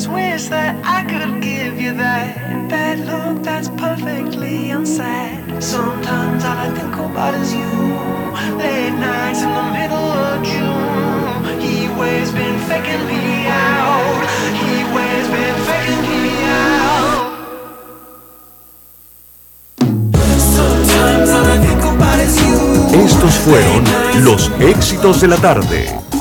just wish that I could give you that bad look that's perfectly unsaid. Sometimes all I think about is you. Late nights in the middle of June. He always been faking me out. He always been faking me out. Estos fueron los éxitos de la tarde.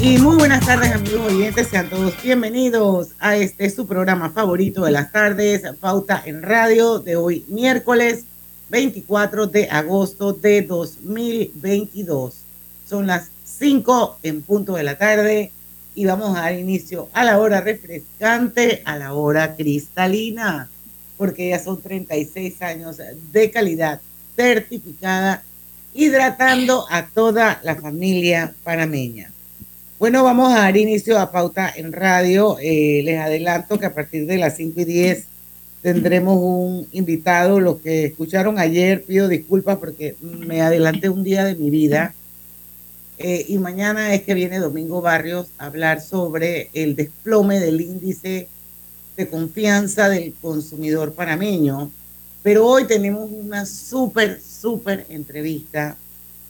Y muy buenas tardes amigos oyentes, sean todos bienvenidos a este su programa favorito de las tardes, Pauta en Radio, de hoy miércoles 24 de agosto de 2022. Son las 5 en punto de la tarde y vamos a dar inicio a la hora refrescante, a la hora cristalina, porque ya son 36 años de calidad certificada, hidratando a toda la familia panameña. Bueno, vamos a dar inicio a Pauta en Radio. Eh, les adelanto que a partir de las 5 y 10 tendremos un invitado. Los que escucharon ayer, pido disculpas porque me adelanté un día de mi vida. Eh, y mañana es que viene Domingo Barrios a hablar sobre el desplome del índice de confianza del consumidor panameño. Pero hoy tenemos una súper, súper entrevista.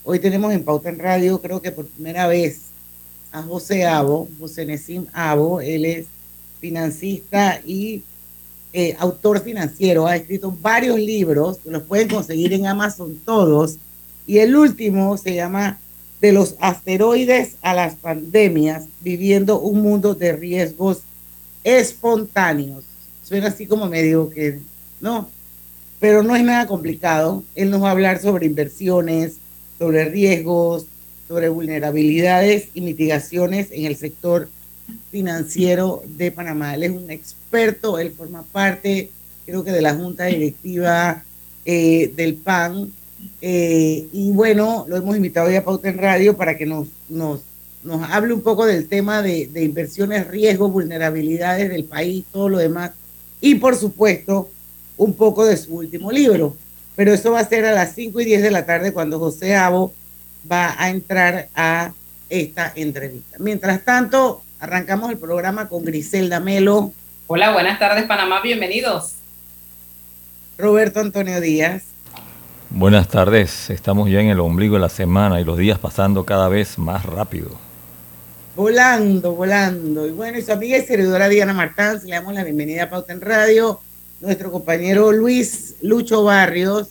Hoy tenemos en Pauta en Radio, creo que por primera vez, a José Abo, José Nesim Abo. Él es financista y eh, autor financiero. Ha escrito varios libros, los pueden conseguir en Amazon todos. Y el último se llama De los asteroides a las pandemias, viviendo un mundo de riesgos espontáneos. Suena así como medio que, no, pero no es nada complicado. Él nos va a hablar sobre inversiones, sobre riesgos, sobre vulnerabilidades y mitigaciones en el sector financiero de Panamá. Él es un experto, él forma parte, creo que de la junta directiva eh, del PAN. Eh, y bueno, lo hemos invitado hoy a Pauta en Radio para que nos, nos, nos hable un poco del tema de, de inversiones, riesgos, vulnerabilidades del país, todo lo demás. Y por supuesto, un poco de su último libro. Pero eso va a ser a las 5 y 10 de la tarde cuando José Abo va a entrar a esta entrevista. Mientras tanto, arrancamos el programa con Griselda Melo. Hola, buenas tardes Panamá, bienvenidos. Roberto Antonio Díaz. Buenas tardes, estamos ya en el ombligo de la semana y los días pasando cada vez más rápido. Volando, volando. Y bueno, y su amiga y servidora Diana Martán, le damos la bienvenida a Pauta en Radio. Nuestro compañero Luis Lucho Barrios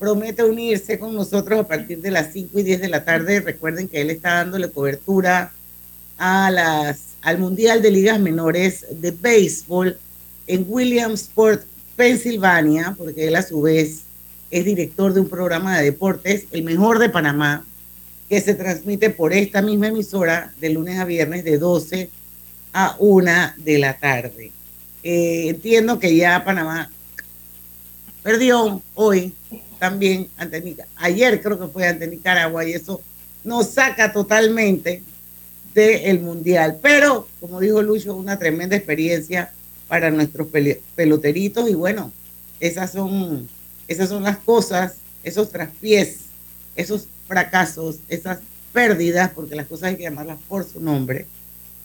promete unirse con nosotros a partir de las 5 y 10 de la tarde. Recuerden que él está dándole cobertura a las, al Mundial de Ligas Menores de Béisbol en Williamsport, Pensilvania, porque él a su vez es director de un programa de deportes, el mejor de Panamá, que se transmite por esta misma emisora de lunes a viernes de 12 a 1 de la tarde. Eh, entiendo que ya Panamá perdió hoy también ante Nicaragua. Ayer creo que fue ante Nicaragua y eso nos saca totalmente del mundial. Pero, como dijo Lucho, una tremenda experiencia para nuestros peloteritos y bueno, esas son, esas son las cosas, esos traspiés, esos fracasos, esas pérdidas, porque las cosas hay que llamarlas por su nombre,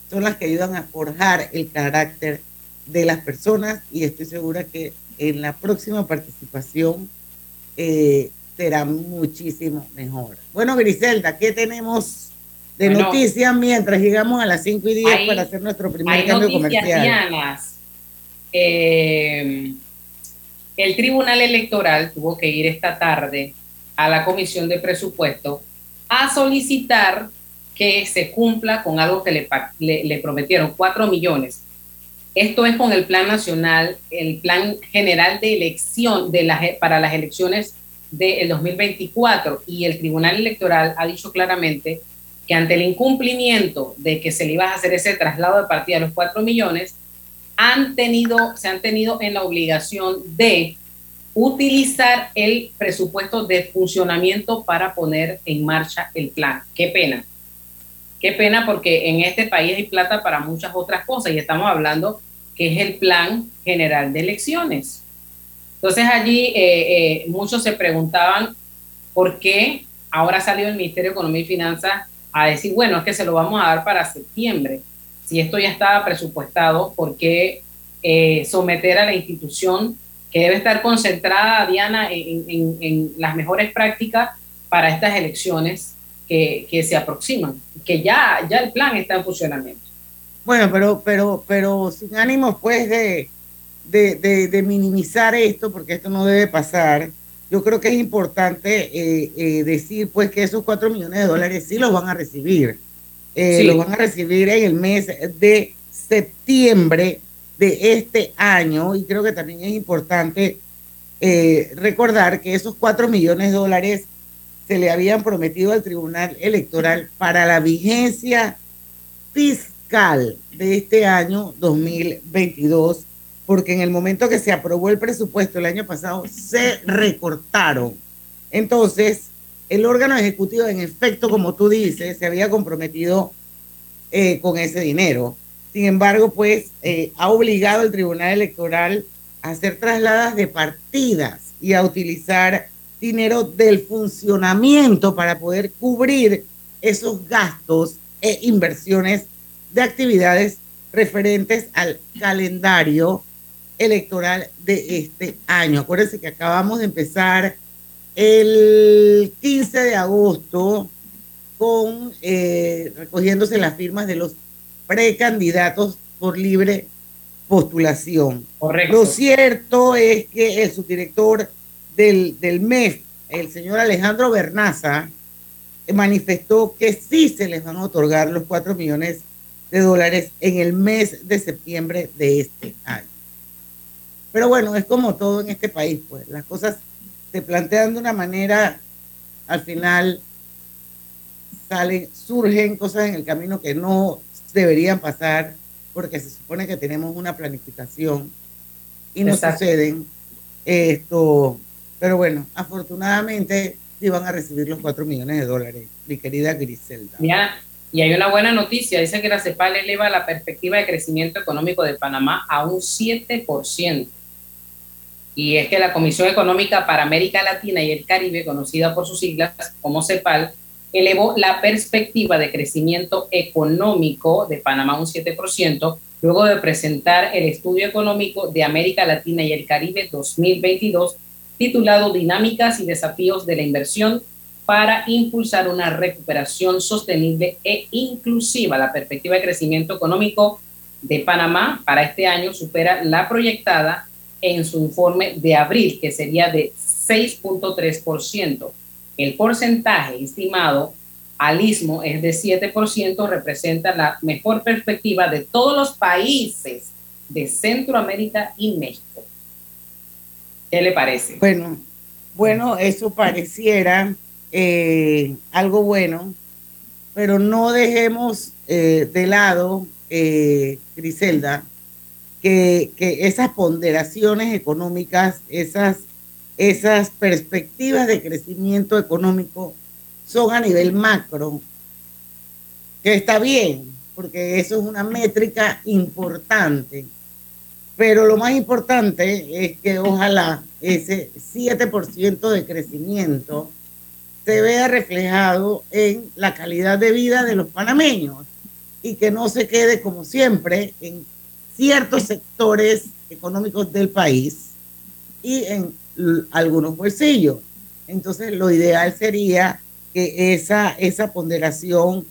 son las que ayudan a forjar el carácter de las personas y estoy segura que en la próxima participación eh, será muchísimo mejor. Bueno, Griselda, ¿qué tenemos de Bueno, noticias mientras llegamos a las 5 y 10 hay- para hacer nuestro primer Hay cambio comercial? Eh, el Tribunal Electoral tuvo que ir esta tarde a la Comisión de Presupuesto a solicitar que se cumpla con algo que le, prometieron, 4 millones. Esto es con el Plan Nacional, el Plan General de Elección de para las elecciones del 2024 y el Tribunal Electoral ha dicho claramente que ante el incumplimiento de que se le iba a hacer ese traslado de partida a los 4 millones, han tenido, se han tenido en la obligación de utilizar el presupuesto de funcionamiento para poner en marcha el plan. Qué pena. Qué pena porque en este país hay plata para muchas otras cosas y estamos hablando que es el plan general de elecciones. Entonces allí eh, eh, muchos se preguntaban por qué ahora salió el Ministerio de Economía y Finanzas a decir, bueno, es que se lo vamos a dar para septiembre. Si esto ya estaba presupuestado, ¿por qué eh, someter a la institución que debe estar concentrada, Diana, en, las mejores prácticas para estas elecciones que, se aproximan? Que ya, ya el plan está en funcionamiento. Bueno, pero, pero, pero sin ánimos pues de, de, minimizar esto, porque esto no debe pasar, yo creo que es importante eh, eh, decir pues que esos cuatro millones de dólares sí los van a recibir. Eh, los van a recibir en el mes de septiembre de este año y creo que también es importante recordar que esos cuatro millones de dólares se le habían prometido al Tribunal Electoral para la vigencia fiscal de este año 2022, porque en el momento que se aprobó el presupuesto el año pasado, se recortaron. Entonces, el órgano ejecutivo, en efecto, como tú dices, se había comprometido eh, con ese dinero. Sin embargo, pues eh, ha obligado al Tribunal Electoral a hacer trasladas de partidas y a utilizar dinero del funcionamiento para poder cubrir esos gastos e inversiones de actividades referentes al calendario electoral de este año. Acuérdense que acabamos de empezar el 15 de agosto con eh, recogiéndose las firmas de los precandidatos por libre postulación. Correcto. Lo cierto es que el subdirector del, del MEF, el señor Alejandro Bernaza, manifestó que sí se les van a otorgar los cuatro millones de dólares en el mes de septiembre de este año. Pero bueno, es como todo en este país, pues las cosas se plantean de una manera, al final salen, surgen cosas en el camino que no deberían pasar porque se supone que tenemos una planificación y no suceden esto. Pero bueno, afortunadamente sí van a recibir los 4 millones de dólares, mi querida Griselda. Ya, y hay una buena noticia, dice que la CEPAL eleva la perspectiva de crecimiento económico de Panamá a un 7%. Y es que la Comisión Económica para América Latina y el Caribe, conocida por sus siglas como CEPAL, elevó la perspectiva de crecimiento económico de Panamá un 7%, luego de presentar el estudio económico de América Latina y el Caribe 2022, titulado Dinámicas y Desafíos de la Inversión para impulsar una recuperación sostenible e inclusiva. La perspectiva de crecimiento económico de Panamá para este año supera la proyectada en su informe de abril, que sería de 6.3%. El porcentaje estimado al istmo es de 7%, representa la mejor perspectiva de todos los países de Centroamérica y México. ¿Qué le parece? Bueno, bueno, eso pareciera eh, algo bueno, pero no dejemos eh, de lado, eh, Griselda, que, esas ponderaciones económicas, esas, esas perspectivas de crecimiento económico son a nivel macro, que está bien, porque eso es una métrica importante. Pero lo más importante es que ojalá ese 7% de crecimiento se vea reflejado en la calidad de vida de los panameños y que no se quede como siempre en ciertos sectores económicos del país y en algunos bolsillos. Entonces, lo ideal sería que esa, esa ponderación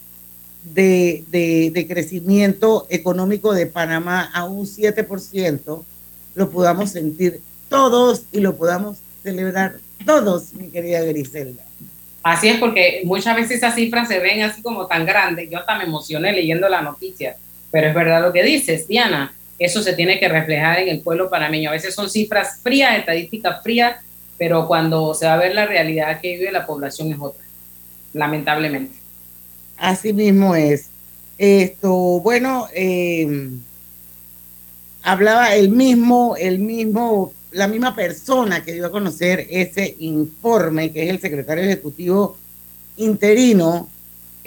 de, de, crecimiento económico de Panamá a un 7% lo podamos sentir todos y lo podamos celebrar todos, mi querida Griselda. Así es porque muchas veces esas cifras se ven así como tan grandes. Yo hasta me emocioné leyendo la noticia, pero es verdad lo que dices, Diana. eso se tiene que reflejar en el pueblo panameño. A veces son cifras frías, estadísticas frías, pero cuando se va a ver la realidad que vive la población es otra, lamentablemente. Así mismo es. Esto, bueno, eh, hablaba el mismo, el mismo, la misma persona que dio a conocer ese informe, que es el secretario ejecutivo interino,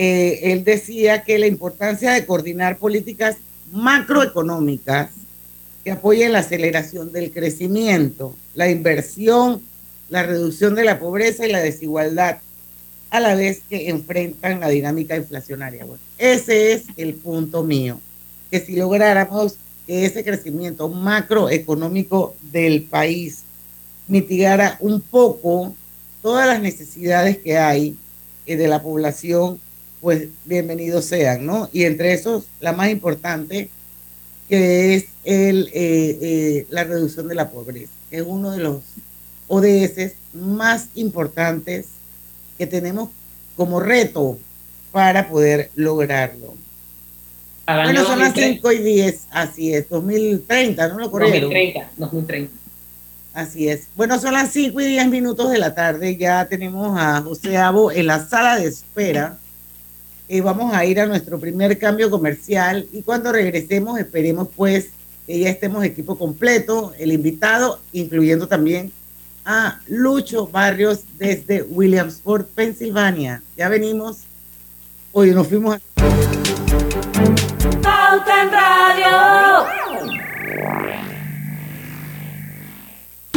eh, él decía que la importancia de coordinar políticas macroeconómicas que apoyen la aceleración del crecimiento, la inversión, la reducción de la pobreza y la desigualdad, a la vez que enfrentan la dinámica inflacionaria. Ese es el punto mío, que si lográramos que ese crecimiento macroeconómico del país mitigara un poco todas las necesidades que hay eh, de la población pues bienvenidos sean, ¿no? Y entre esos, la más importante, que es el, eh, eh, la reducción de la pobreza, que es uno de los ODS más importantes que tenemos como reto para poder lograrlo. bueno, son las 5 y 10, así es, 2030, ¿no lo corrieron? 2030, 2030. Así es. Bueno, son las 5 y 10 minutos de la tarde, ya tenemos a José Abo en la sala de espera eh, vamos a ir a nuestro primer cambio comercial y cuando regresemos esperemos pues que ya estemos equipo completo, el invitado, incluyendo también a Lucho Barrios desde Williamsport, Pensilvania. Ya venimos, hoy nos fuimos a...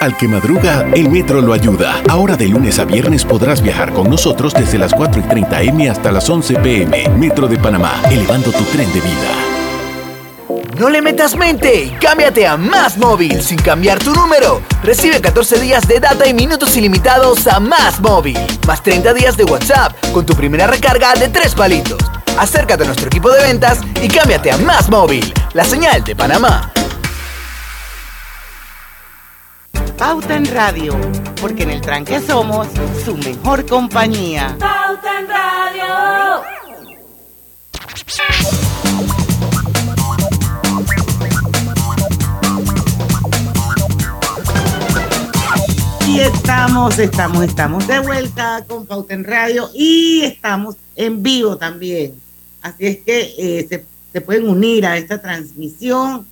Al que madruga, el metro lo ayuda. Ahora de lunes a viernes podrás viajar con nosotros desde las 4 y 30 M hasta las 11 PM. Metro de Panamá, elevando tu tren de vida. No le metas mente y cámbiate a Más Móvil sin cambiar tu número. Recibe 14 días de data y minutos ilimitados a Más Móvil. Más 30 días de WhatsApp con tu primera recarga de 3 palitos. Acércate a nuestro equipo de ventas y cámbiate a Más Móvil, la señal de Panamá. Pauta en Radio, porque en el tranque somos su mejor compañía. Pauta en Radio. Y estamos, estamos, estamos de vuelta con Pauta en Radio y estamos en vivo también. Así es que eh, se, se pueden unir a esta transmisión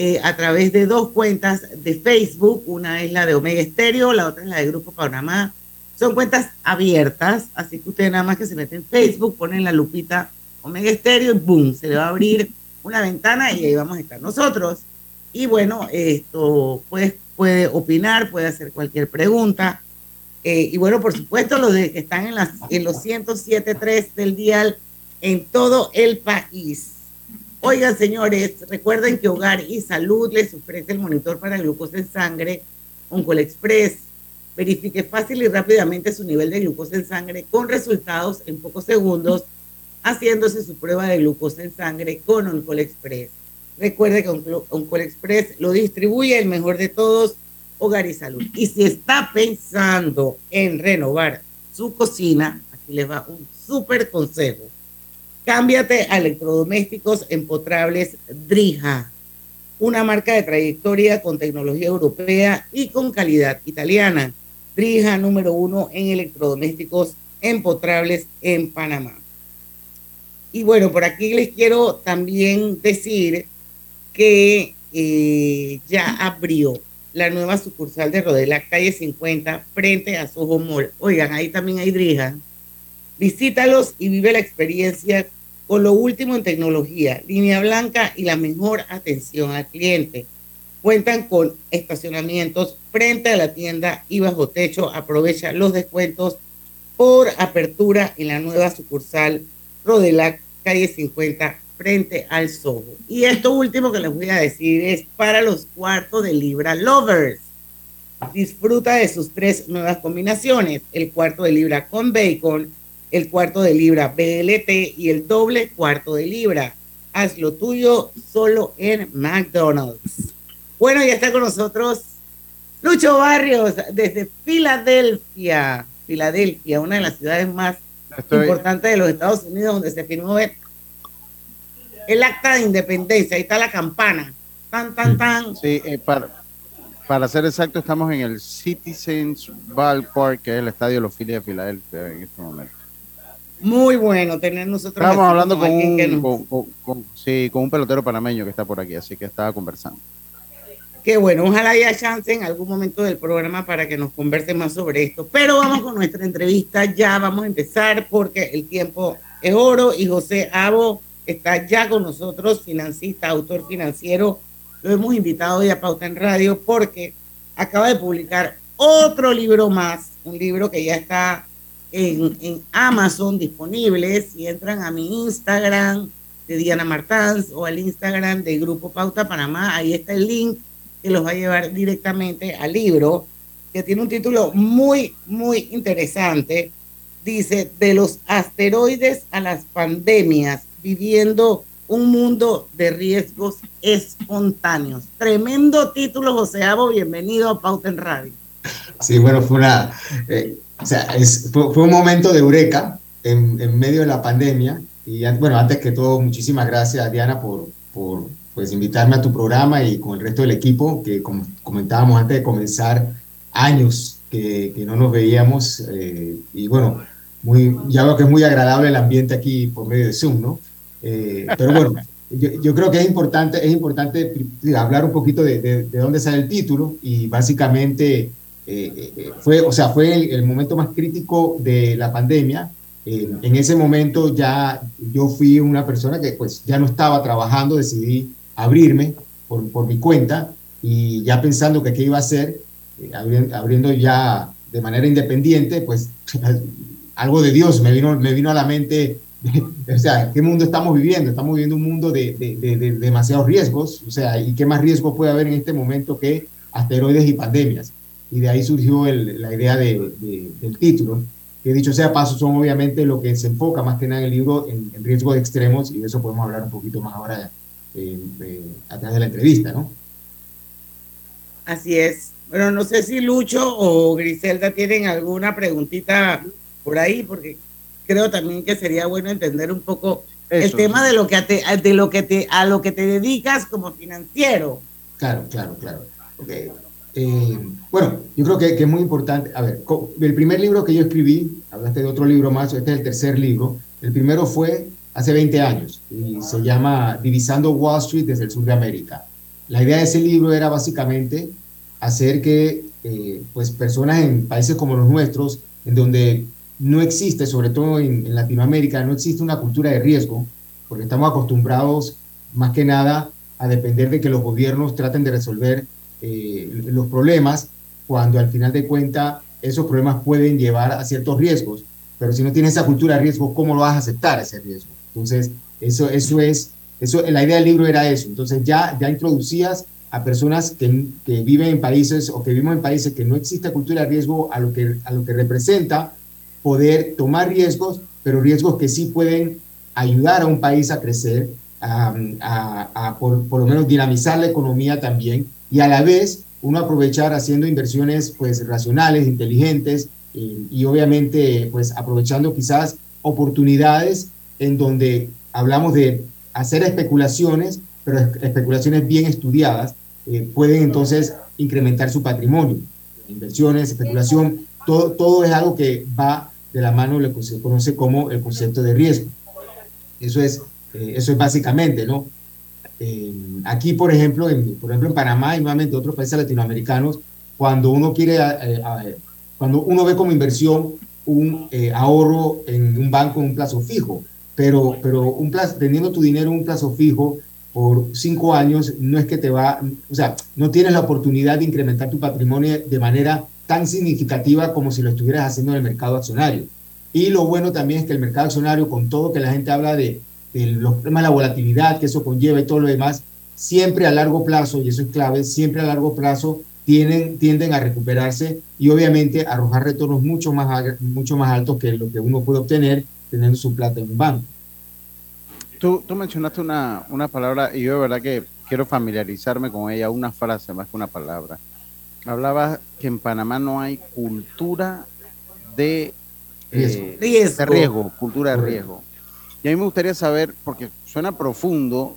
eh, a través de dos cuentas de Facebook. Una es la de Omega Estéreo, la otra es la de Grupo Panamá. Son cuentas abiertas, así que ustedes nada más que se meten en Facebook, ponen la lupita Omega Estéreo y boom, se le va a abrir una ventana y ahí vamos a estar nosotros. Y bueno, esto puede, puede opinar, puede hacer cualquier pregunta. Eh, y bueno, por supuesto, los de, que están en, las, en los 107.3 del dial en todo el país. Oigan, señores, recuerden que Hogar y Salud les ofrece el monitor para glucosa en sangre Oncol Express. Verifique fácil y rápidamente su nivel de glucosa en sangre con resultados en pocos segundos, haciéndose su prueba de glucosa en sangre con Oncol Express. Recuerde que Oncol Express lo distribuye el mejor de todos, Hogar y Salud. Y si está pensando en renovar su cocina, aquí les va un súper consejo Cámbiate a electrodomésticos empotrables Drija, una marca de trayectoria con tecnología europea y con calidad italiana. Drija número uno en electrodomésticos empotrables en Panamá. Y bueno, por aquí les quiero también decir que eh, ya abrió la nueva sucursal de Rodela, calle 50, frente a Soho Mall. Oigan, ahí también hay Drija. Visítalos y vive la experiencia con lo último en tecnología, línea blanca y la mejor atención al cliente. Cuentan con estacionamientos frente a la tienda y bajo techo. Aprovecha los descuentos por apertura en la nueva sucursal Rodelac, calle 50, frente al Soho. Y esto último que les voy a decir es para los cuartos de libra lovers. Disfruta de sus tres nuevas combinaciones, el cuarto de libra con bacon, el cuarto de libra BLT y el doble cuarto de libra. Haz lo tuyo solo en McDonald's. Bueno, ya está con nosotros Lucho Barrios desde Filadelfia. Filadelfia, una de las ciudades más importantes de los Estados Unidos, donde se firmó el, el acta de independencia. Ahí está la campana. Tan, tan, tan. Sí, eh, para, para ser exacto, estamos en el Citizens Ballpark, que es el estadio de los Phillies de Filadelfia en este momento. Muy bueno tener nosotros. Estábamos hablando con un, con, sí, con un pelotero panameño que está por aquí, así que estaba conversando. Qué bueno, ojalá haya chance en algún momento del programa para que nos converse más sobre esto. Pero vamos con nuestra entrevista, ya vamos a empezar porque el tiempo es oro y José Abo está ya con nosotros, financista, autor financiero. Lo hemos invitado hoy a Pauta en Radio porque acaba de publicar otro libro más, un libro que ya está en, Amazon disponibles. Si entran a mi Instagram de Diana Martans o al Instagram de Grupo Pauta Panamá, ahí está el link que los va a llevar directamente al libro, que tiene un título muy, muy interesante. Dice, de los asteroides a las pandemias, viviendo un mundo de riesgos espontáneos. Tremendo título, José Abo, bienvenido a Pauta en Radio. Sí, bueno, fue una... Eh, o sea, es, fue, un momento de eureka en, en, medio de la pandemia. Y bueno, antes que todo, muchísimas gracias, Diana, por, por pues, invitarme a tu programa y con el resto del equipo, que como comentábamos antes de comenzar, años que, que no nos veíamos. Eh, y bueno, muy, ya veo que es muy agradable el ambiente aquí por medio de Zoom, ¿no? Eh, pero bueno, yo, yo, creo que es importante, es importante hablar un poquito de, de, de dónde sale el título y básicamente eh, eh, fue, o sea, fue el, el, momento más crítico de la pandemia. Eh, en ese momento ya yo fui una persona que pues ya no estaba trabajando, decidí abrirme por, por mi cuenta y ya pensando que qué iba a hacer, abriendo, abriendo ya de manera independiente, pues algo de Dios me vino, me vino a la mente o sea, ¿qué mundo estamos viviendo? Estamos viviendo un mundo de, de, de, de, demasiados riesgos, o sea, ¿y qué más riesgo puede haber en este momento que asteroides y pandemias? Y de ahí surgió el, la idea del título, que dicho sea paso, son obviamente lo que se enfoca más que nada en el libro en, en riesgos extremos, y de eso podemos hablar un poquito más ahora eh, eh, a través de la entrevista, ¿no? Así es. Bueno, no sé si Lucho o Griselda tienen alguna preguntita por ahí, porque creo también que sería bueno entender un poco Eso, el tema sí. de lo que te, de lo que te a lo que te dedicas como financiero. Claro, claro, claro. Okay. Eh, bueno, yo creo que, es muy importante. A ver, el primer libro que yo escribí, hablaste de otro libro más, este es el tercer libro. El primero fue hace 20 años y se llama Divisando Wall Street desde el sur de América. La idea de ese libro era básicamente hacer que eh, pues personas en países como los nuestros, en donde no existe, sobre todo en, en, Latinoamérica, no existe una cultura de riesgo, porque estamos acostumbrados más que nada a depender de que los gobiernos traten de resolver eh, los problemas, cuando al final de cuentas esos problemas pueden llevar a ciertos riesgos, pero si no tienes esa cultura de riesgo, ¿cómo lo vas a aceptar ese riesgo? Entonces, eso, eso es, eso, la idea del libro era eso, entonces ya, ya introducías a personas que, que viven en países o que vivimos en países que no existe cultura de riesgo a lo que, a lo que representa poder tomar riesgos, pero riesgos que sí pueden ayudar a un país a crecer, a, a, a por, por, lo menos dinamizar la economía también, y a la vez uno aprovechar haciendo inversiones pues racionales, inteligentes, eh, y obviamente pues aprovechando quizás oportunidades en donde hablamos de hacer especulaciones, pero especulaciones bien estudiadas, eh, pueden entonces incrementar su patrimonio. Inversiones, especulación, todo, todo es algo que va de la mano lo que se conoce como el concepto de riesgo. Eso es, eh, eso es básicamente, ¿no? Eh, aquí, por ejemplo, en, por ejemplo, en Panamá y nuevamente otros países latinoamericanos, cuando uno quiere, eh, cuando uno ve como inversión un eh, ahorro en un banco en un plazo fijo, pero, pero un plazo, teniendo tu dinero en un plazo fijo por cinco años, no es que te va, o sea, no tienes la oportunidad de incrementar tu patrimonio de manera tan significativa como si lo estuvieras haciendo en el mercado accionario. Y lo bueno también es que el mercado accionario, con todo que la gente habla de, de los problemas de la volatilidad que eso conlleva y todo lo demás, siempre a largo plazo, y eso es clave, siempre a largo plazo tienen, tienden a recuperarse y obviamente arrojar retornos mucho más, mucho más altos que lo que uno puede obtener teniendo su plata en un banco. Tú, tú mencionaste una, una palabra y yo de verdad que quiero familiarizarme con ella, una frase más que una palabra hablaba que en Panamá no hay cultura de eh, riesgo. De riesgo cultura de riesgo. Y a mí me gustaría saber, porque suena profundo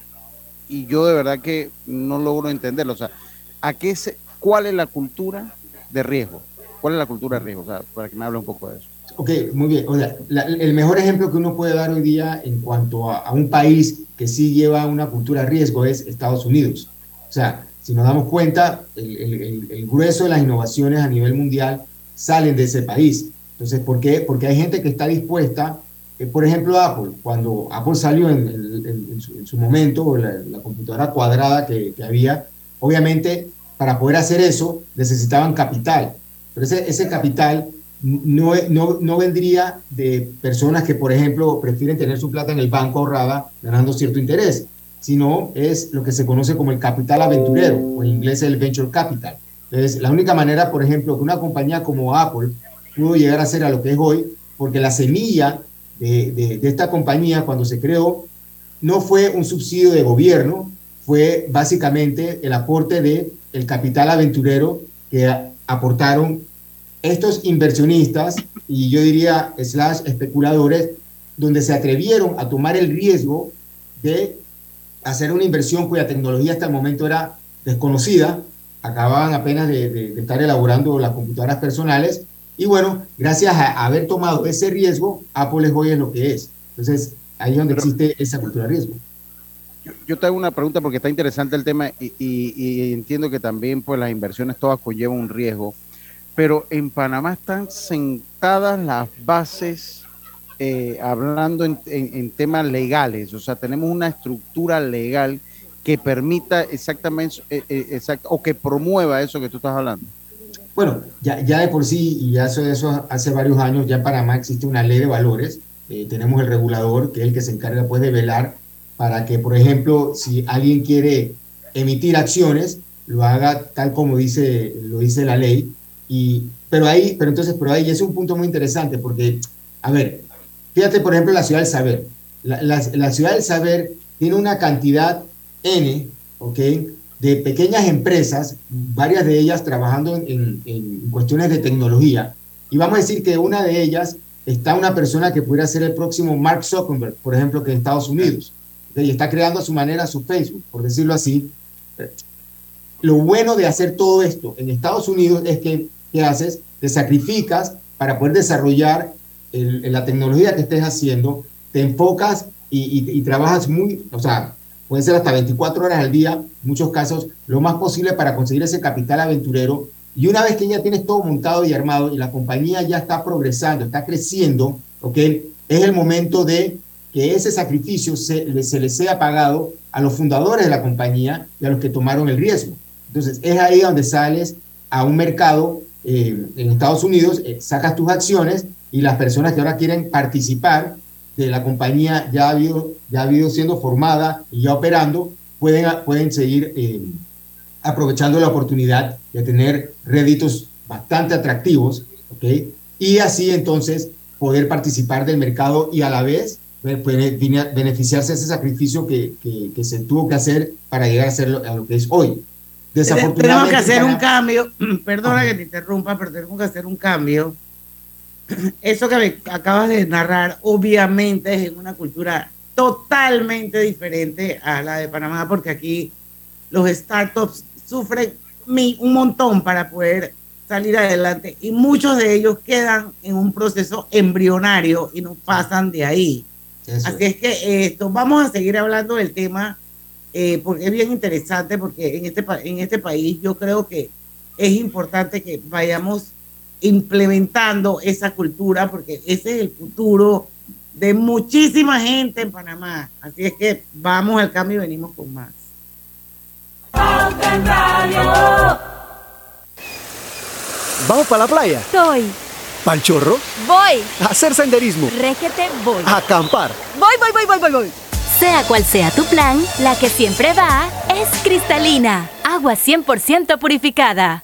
y yo de verdad que no logro entenderlo. O sea, ¿a qué se, ¿cuál es la cultura de riesgo? ¿Cuál es la cultura de riesgo? O sea, para que me hable un poco de eso. Ok, muy bien. O sea, el mejor ejemplo que uno puede dar hoy día en cuanto a, un país que sí lleva una cultura de riesgo es Estados Unidos. O sea, si nos damos cuenta, el, el, el, grueso de las innovaciones a nivel mundial salen de ese país. Entonces, ¿por qué? Porque hay gente que está dispuesta, eh, por ejemplo, Apple, cuando Apple salió en, en, en, su, en su, momento, la, la computadora cuadrada que, que, había, obviamente, para poder hacer eso necesitaban capital, pero ese, ese capital no, no, no vendría de personas que, por ejemplo, prefieren tener su plata en el banco ahorrada ganando cierto interés sino es lo que se conoce como el capital aventurero, o en inglés el venture capital. Entonces, la única manera, por ejemplo, que una compañía como Apple pudo llegar a ser a lo que es hoy, porque la semilla de, esta compañía cuando se creó no fue un subsidio de gobierno, fue básicamente el aporte de el capital aventurero que aportaron estos inversionistas y yo diría slash especuladores, donde se atrevieron a tomar el riesgo de hacer una inversión cuya tecnología hasta el momento era desconocida, acababan apenas de estar elaborando las computadoras personales y bueno, gracias a, haber tomado ese riesgo, Apple es hoy es lo que es. Entonces, ahí es donde Pero, existe esa cultura de riesgo. Yo, yo te hago una pregunta porque está interesante el tema y, y- y entiendo que también pues las inversiones todas conllevan un riesgo, pero en Panamá están sentadas las bases eh, hablando en, en- en temas legales, o sea, tenemos una estructura legal que permita exactamente eh, eh, exact- o que promueva eso que tú estás hablando. Bueno, ya, ya de por sí, y ya eso, eso hace varios años, ya en Panamá existe una ley de valores. eh, tenemos el regulador, que es el que se encarga pues, de velar para que, por ejemplo, si alguien quiere emitir acciones, lo haga tal como dice, lo dice la ley. Y, pero ahí, pero entonces, pero ahí es un punto muy interesante, porque, a ver, fíjate, por ejemplo, la ciudad del saber. La, la- la ciudad del saber tiene una cantidad N, ¿ok? De pequeñas empresas, varias de ellas trabajando en, en- cuestiones de tecnología. Y vamos a decir que una de ellas está una persona que pudiera ser el próximo Mark Zuckerberg, por ejemplo, que en Estados Unidos. Y está creando a su manera su Facebook, por decirlo así. Lo bueno de hacer todo esto en Estados Unidos es que, ¿qué haces? Te sacrificas para poder desarrollar la tecnología que estés haciendo, te enfocas y, y- y trabajas muy, o sea, puede ser hasta 24 horas al día, en muchos casos, lo más posible para conseguir ese capital aventurero. Y una vez que ya tienes todo montado y armado y la compañía ya está progresando, está creciendo, ¿ok? Es el momento de que ese sacrificio se, le- se les sea pagado a los fundadores de la compañía y a los que tomaron el riesgo. Entonces, es ahí donde sales a un mercado eh, en Estados Unidos, eh, sacas tus acciones y las personas que ahora quieren participar de la compañía ya ha habido, ya ha habido siendo formada y ya operando, pueden, pueden seguir eh, aprovechando la oportunidad de tener réditos bastante atractivos, ¿ok? Y así entonces poder participar del mercado y a la vez bene- beneficiarse de ese sacrificio que, que- que se tuvo que hacer para llegar a ser lo, a lo que es hoy. Tenemos que Desafortunadamente, hacer un cambio, perdona que te interrumpa, pero tenemos que hacer un cambio. Eso que me acabas de narrar, obviamente es en una cultura totalmente diferente a la de Panamá, porque aquí los startups sufren un montón para poder salir adelante y muchos de ellos quedan en un proceso embrionario y no pasan de ahí. Así es que esto, vamos a seguir hablando del tema eh, porque es bien interesante, porque en este, en este país yo creo que es importante que vayamos implementando esa cultura, porque ese es el futuro de muchísima gente en Panamá. Así es que vamos al cambio y venimos con más. ¿Vamos para la playa? Soy. ¿Pal chorro? Voy. ¿A hacer senderismo? Réquete, voy. ¿A acampar? Voy, voy, voy, voy, voy, voy. Sea cual sea tu plan, la que siempre va es cristalina. Agua 100% purificada.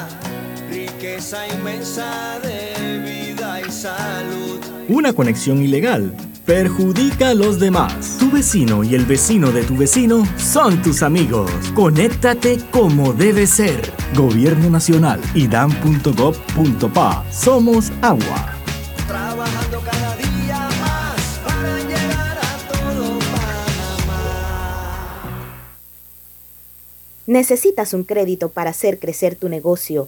riqueza inmensa de vida y salud. Una conexión ilegal perjudica a los demás. Tu vecino y el vecino de tu vecino son tus amigos. Conéctate como debe ser. Gobierno Nacional y dan.gov.pa. Somos agua. Trabajando cada día más para llegar a todo Panamá. ¿Necesitas un crédito para hacer crecer tu negocio?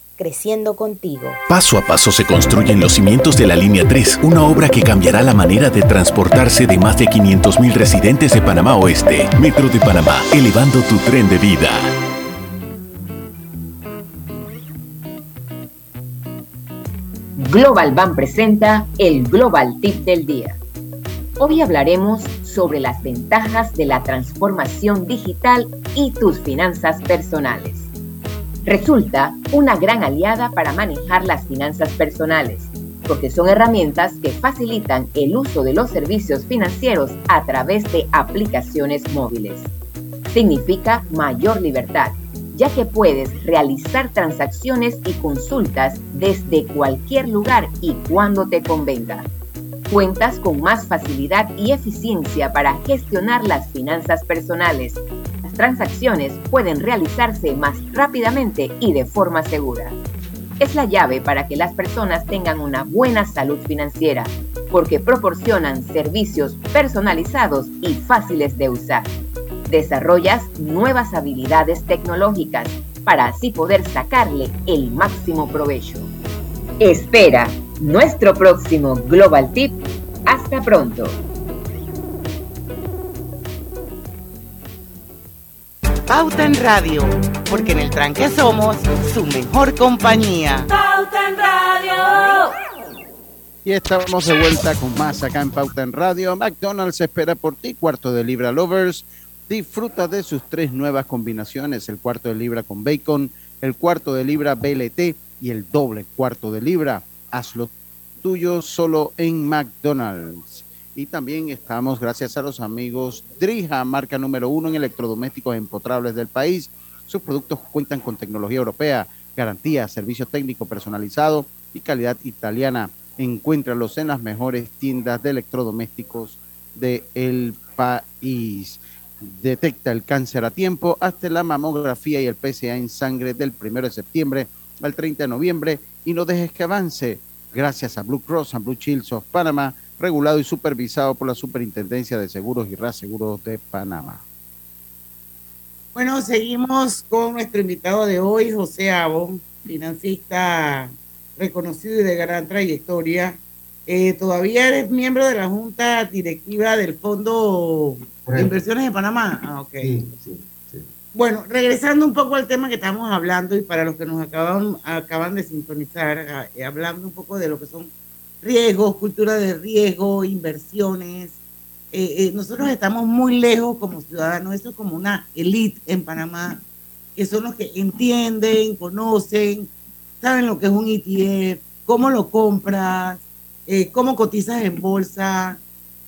creciendo contigo. Paso a paso se construyen los cimientos de la Línea 3, una obra que cambiará la manera de transportarse de más de 500.000 residentes de Panamá Oeste. Metro de Panamá, elevando tu tren de vida. Global Bank presenta el Global Tip del Día. Hoy hablaremos sobre las ventajas de la transformación digital y tus finanzas personales. Resulta una gran aliada para manejar las finanzas personales, porque son herramientas que facilitan el uso de los servicios financieros a través de aplicaciones móviles. Significa mayor libertad, ya que puedes realizar transacciones y consultas desde cualquier lugar y cuando te convenga. Cuentas con más facilidad y eficiencia para gestionar las finanzas personales transacciones pueden realizarse más rápidamente y de forma segura. Es la llave para que las personas tengan una buena salud financiera, porque proporcionan servicios personalizados y fáciles de usar. Desarrollas nuevas habilidades tecnológicas para así poder sacarle el máximo provecho. Espera nuestro próximo Global Tip. Hasta pronto. Pauta en Radio, porque en el tranque somos su mejor compañía. Pauta en Radio. Y estamos de vuelta con más acá en Pauta en Radio. McDonald's espera por ti, cuarto de libra lovers. Disfruta de sus tres nuevas combinaciones, el cuarto de libra con bacon, el cuarto de libra BLT y el doble cuarto de libra. Hazlo tuyo solo en McDonald's. Y también estamos gracias a los amigos Drija, marca número uno en electrodomésticos empotrables del país. Sus productos cuentan con tecnología europea, garantía, servicio técnico personalizado y calidad italiana. Encuéntralos en las mejores tiendas de electrodomésticos del país. Detecta el cáncer a tiempo hasta la mamografía y el PSA en sangre del 1 de septiembre al 30 de noviembre y no dejes que avance. Gracias a Blue Cross and Blue Shields of Panama regulado y supervisado por la Superintendencia de Seguros y Reaseguros de Panamá. Bueno, seguimos con nuestro invitado de hoy, José Abo, financista reconocido y de gran trayectoria. Eh, todavía eres miembro de la Junta Directiva del Fondo de Inversiones de Panamá. Ah, ok. Sí, sí, sí. Bueno, regresando un poco al tema que estamos hablando y para los que nos acaban, acaban de sintonizar, eh, hablando un poco de lo que son riesgos, cultura de riesgo, inversiones. Eh, eh, nosotros estamos muy lejos como ciudadanos, eso es como una elite en Panamá, que son los que entienden, conocen, saben lo que es un ETF, cómo lo compras, eh, cómo cotizas en bolsa.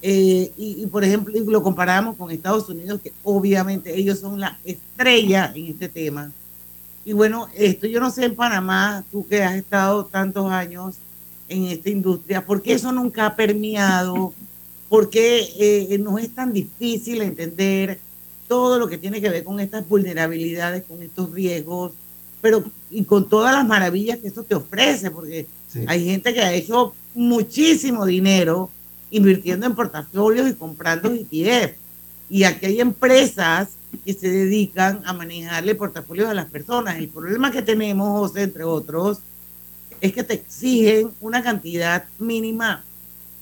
y, y, por ejemplo, lo comparamos con Estados Unidos, que obviamente ellos son la estrella en este tema. Y bueno, esto yo no sé en Panamá, tú que has estado tantos años, en esta industria, porque eso nunca ha permeado, porque eh, no es tan difícil entender todo lo que tiene que ver con estas vulnerabilidades, con estos riesgos, pero y con todas las maravillas que esto te ofrece, porque hay gente que ha hecho muchísimo dinero invirtiendo en portafolios y comprando ETF. Y aquí hay empresas que se dedican a manejarle portafolios a las personas. El problema que tenemos, José, entre otros, es que te exigen una cantidad mínima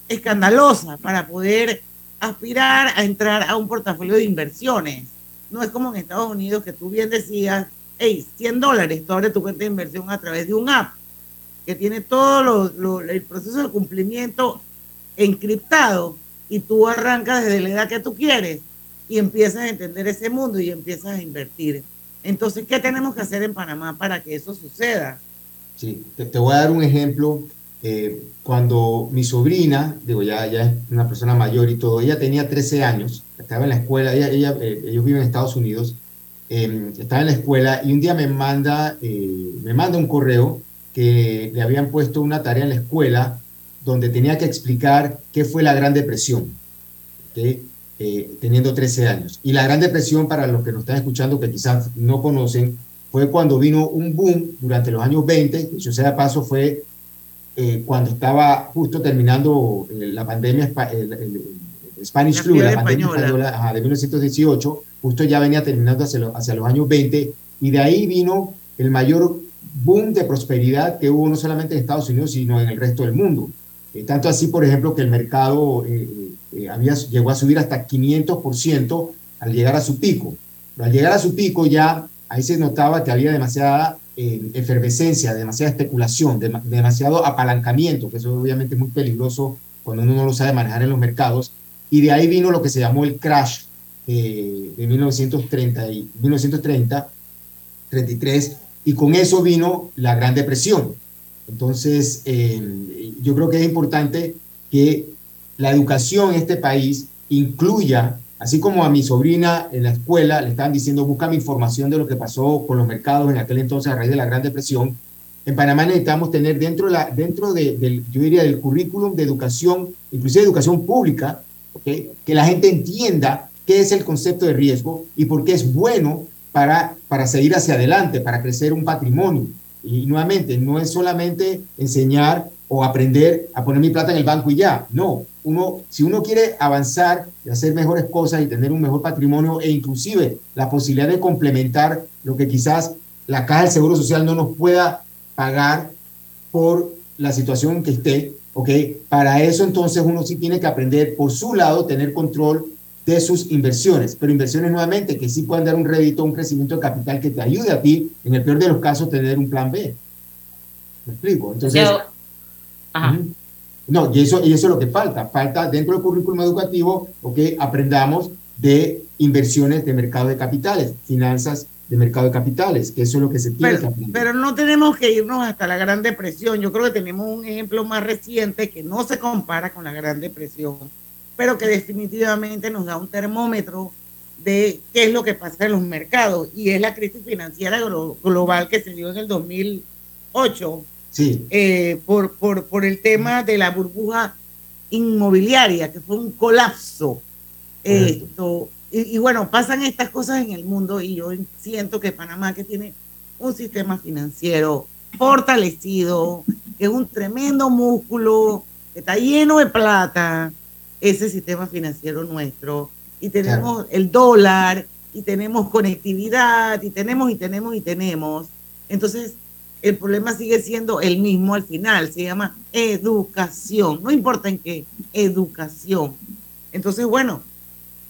escandalosa para poder aspirar a entrar a un portafolio de inversiones. No es como en Estados Unidos que tú bien decías, hey, 100 dólares, tú abres tu cuenta de inversión a través de un app que tiene todo el proceso de cumplimiento encriptado y tú arrancas desde la edad que tú quieres y empiezas a entender ese mundo y empiezas a invertir. Entonces, ¿qué tenemos que hacer en Panamá para que eso suceda? Sí, te, voy a dar un ejemplo. Eh, cuando mi sobrina, digo, ya, ya es una persona mayor y todo, ella tenía 13 años, estaba en la escuela, ella, ella, eh, ellos viven en Estados Unidos, eh, estaba en la escuela y un día me manda, eh, me manda un correo que le habían puesto una tarea en la escuela donde tenía que explicar qué fue la Gran Depresión. Eh, teniendo 13 años. Y la Gran Depresión, para los que nos están escuchando que quizás no conocen, fue cuando vino un boom durante los años 20, que yo sea de paso fue eh, cuando estaba justo terminando eh, la pandemia, el, el- el Spanish La Flu, la pandemia española. española ajá, de 1918, justo ya venía terminando hacia, lo- hacia los años 20, y de ahí vino el mayor boom de prosperidad que hubo no solamente en Estados Unidos, sino en el resto del mundo. Eh, tanto así, por ejemplo, que el mercado eh, eh, había, llegó a subir hasta 500% al llegar a su pico. Pero al llegar a su pico ya ahí se notaba que había demasiada eh, efervescencia, demasiada especulación, dem- demasiado apalancamiento, que eso obviamente es muy peligroso cuando uno no lo sabe manejar en los mercados. Y de ahí vino lo que se llamó el crash eh, de 1930, y, 1930, 33, y con eso vino la Gran Depresión. Entonces, eh, yo creo que es importante que la educación en este país incluya, así como a mi sobrina en la escuela le estaban diciendo, búscame información de lo que pasó con los mercados en aquel entonces a raíz de la Gran Depresión, en Panamá necesitamos tener dentro, de la, dentro de, del, yo diría, del currículum de educación, inclusive educación pública, que la gente entienda qué es el concepto de riesgo y por qué es bueno para, para seguir hacia adelante, para crecer un patrimonio. Y nuevamente, no es solamente enseñar o aprender a poner mi plata en el banco y ya. No, uno, si uno quiere avanzar y hacer mejores cosas y tener un mejor patrimonio e inclusive la posibilidad de complementar lo que quizás la caja del Seguro Social no nos pueda pagar por la situación que esté, ¿ok? Para eso entonces uno sí tiene que aprender por su lado, tener control de sus inversiones, pero inversiones nuevamente que sí puedan dar un rédito, un crecimiento de capital que te ayude a ti, en el peor de los casos, tener un plan B. ¿Me explico? Entonces, Yo- Ajá. No, y eso, y eso es lo que falta. Falta dentro del currículum educativo, ok, aprendamos de inversiones de mercado de capitales, finanzas de mercado de capitales, que eso es lo que se tiene que Pero, aprender. pero no tenemos que irnos hasta la Gran Depresión. Yo creo que tenemos un ejemplo más reciente que no se compara con la Gran Depresión, pero que definitivamente nos da un termómetro de qué es lo que pasa en los mercados y es la crisis financiera glo- global que se dio en el 2008 Sí, eh, por, por, por el tema de la burbuja inmobiliaria, que fue un colapso. Esto, y, y bueno, pasan estas cosas en el mundo y yo siento que Panamá, que tiene un sistema financiero fortalecido, que es un tremendo músculo, que está lleno de plata, ese sistema financiero nuestro. Y tenemos el dólar, y tenemos conectividad, y tenemos, y tenemos, y tenemos. Entonces, el problema sigue siendo el mismo al final, se llama educación, no importa en qué, educación. Entonces, bueno,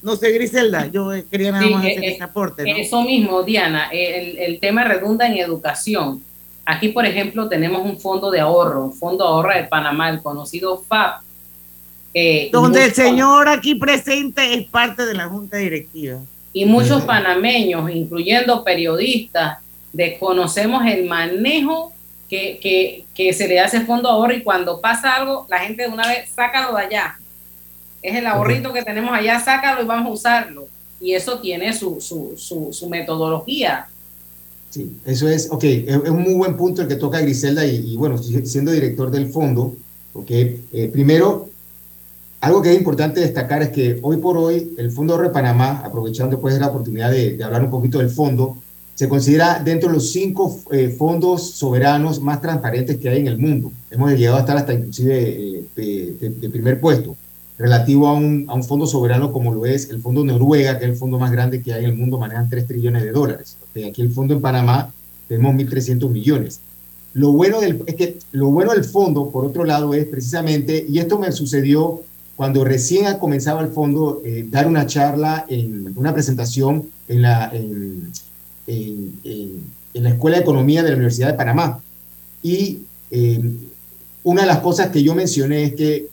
no sé, Griselda, yo eh, quería nada más eh, hacer eh, ese aporte. ¿no? Eso mismo, Diana, el, el tema redunda en educación. Aquí, por ejemplo, tenemos un fondo de ahorro, un fondo de ahorro de Panamá, el conocido FAP. eh, Donde el señor aquí presente es parte de la junta directiva. Y muchos panameños, incluyendo periodistas, desconocemos el manejo que, que, que se le da a ese fondo ahorro y cuando pasa algo, la gente de una vez, sácalo de allá. Es el ahorrito que tenemos allá, sácalo y vamos a usarlo. Y eso tiene su, su, su, su metodología. sí, eso es, ok, es, un muy buen punto el que toca Griselda y, y bueno, si- siendo director del fondo, ok, eh, primero, algo que es importante destacar es que hoy por hoy el Fondo de Panamá, aprovechando pues la oportunidad de, de hablar un poquito del fondo, se considera dentro de los cinco eh, fondos soberanos más transparentes que hay en el mundo. Hemos llegado a estar hasta inclusive eh, de, de- primer puesto. relativo a un, a un fondo soberano como lo es el Fondo Noruega, que es el fondo más grande que hay en el mundo, manejan 3 trillones de dólares. Aquí el fondo en Panamá tenemos 1.300 millones. Lo bueno del, es que lo bueno del fondo, por otro lado, es precisamente, y esto me sucedió cuando recién comenzaba el fondo, eh, dar una charla, en una presentación en la, en, en, en, la Escuela de Economía de la Universidad de Panamá. Y eh, una de las cosas que yo mencioné es que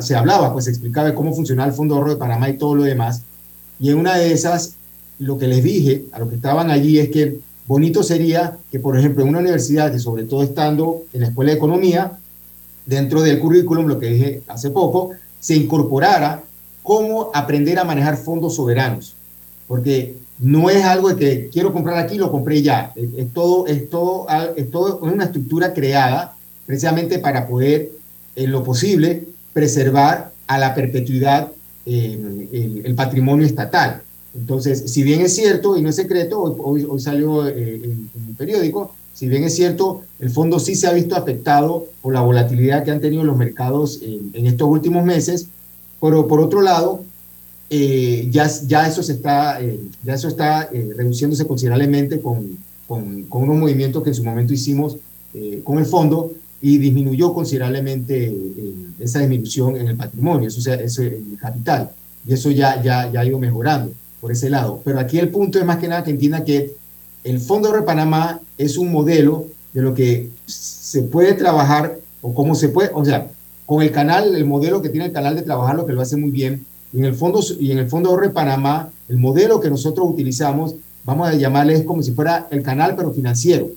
se hablaba, pues se explicaba cómo funcionaba el Fondo de Ahorro de Panamá y todo lo demás. Y en una de esas, lo que les dije a los que estaban allí es que bonito sería que, por ejemplo, en una universidad, y sobre todo estando en la Escuela de Economía, dentro del currículum, lo que dije hace poco, se incorporara cómo aprender a manejar fondos soberanos. Porque no es algo de que quiero comprar aquí, lo compré ya. Es, todo, es, todo, es todo una estructura creada precisamente para poder, en lo posible, preservar a la perpetuidad eh, el, patrimonio estatal. Entonces, si bien es cierto, y no es secreto, hoy, hoy salió eh, en, un periódico, si bien es cierto, el fondo sí se ha visto afectado por la volatilidad que han tenido los mercados en, estos últimos meses, pero por otro lado, eh, ya, ya eso se está, ya eso está reduciéndose considerablemente con, con, con, unos movimientos que en su momento hicimos con el fondo, y disminuyó considerablemente eh, esa disminución en el patrimonio, eso, sea, eso el capital, y eso ya, ya, ya ha ido mejorando por ese lado. Pero aquí el punto es más que nada que entienda que el Fondo de Panamá es un modelo de lo que se puede trabajar o cómo se puede, o sea, con el canal, el modelo que tiene el canal de trabajar, lo que lo hace muy bien, en el fondo, y en el fondo de Panamá, el modelo que nosotros utilizamos, vamos a llamarle es como si fuera el canal, pero financiero.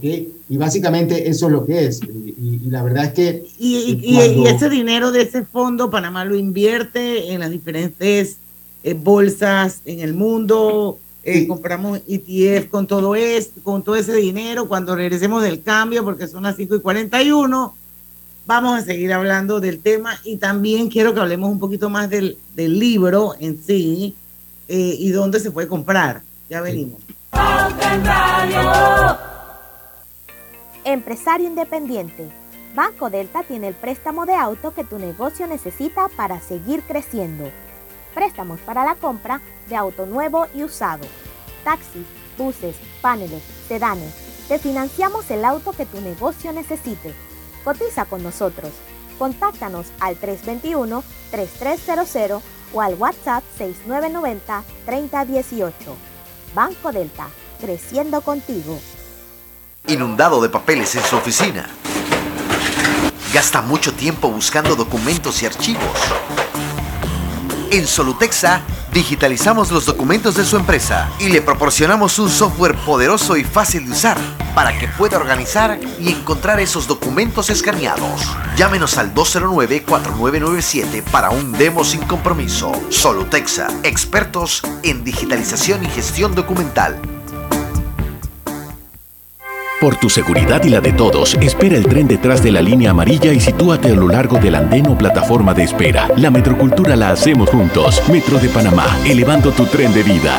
Y básicamente eso es lo que es. Y, la verdad es que... Y, ese dinero de ese fondo, Panamá lo invierte en las diferentes eh, bolsas en el mundo, eh, compramos ETF con todo, esto, con todo ese dinero, cuando regresemos del cambio, porque son las 5 y 41, vamos a seguir hablando del tema y también quiero que hablemos un poquito más del, del libro en sí eh, y dónde se puede comprar. Ya venimos. Empresario independiente. Banco Delta tiene el préstamo de auto que tu negocio necesita para seguir creciendo. Préstamos para la compra de auto nuevo y usado. Taxis, buses, paneles, sedanes. Te financiamos el auto que tu negocio necesite. Cotiza con nosotros. Contáctanos al 321-3300 o al WhatsApp 6990-3018. Banco Delta, creciendo contigo inundado de papeles en su oficina. Gasta mucho tiempo buscando documentos y archivos. En Solutexa digitalizamos los documentos de su empresa y le proporcionamos un software poderoso y fácil de usar para que pueda organizar y encontrar esos documentos escaneados. Llámenos al 209-4997 para un demo sin compromiso. Solutexa, expertos en digitalización y gestión documental. Por tu seguridad y la de todos, espera el tren detrás de la línea amarilla y sitúate a lo largo del andén o plataforma de espera. La metrocultura la hacemos juntos. Metro de Panamá, elevando tu tren de vida.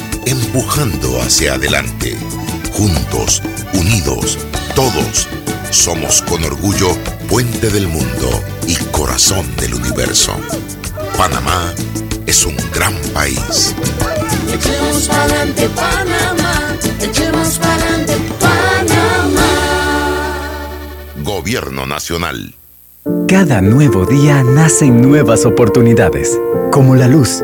empujando hacia adelante, juntos, unidos, todos. Somos con orgullo puente del mundo y corazón del universo. Panamá es un gran país. Echemos pa'lante Panamá, echemos pa'lante Panamá. Gobierno Nacional. Cada nuevo día nacen nuevas oportunidades, como la luz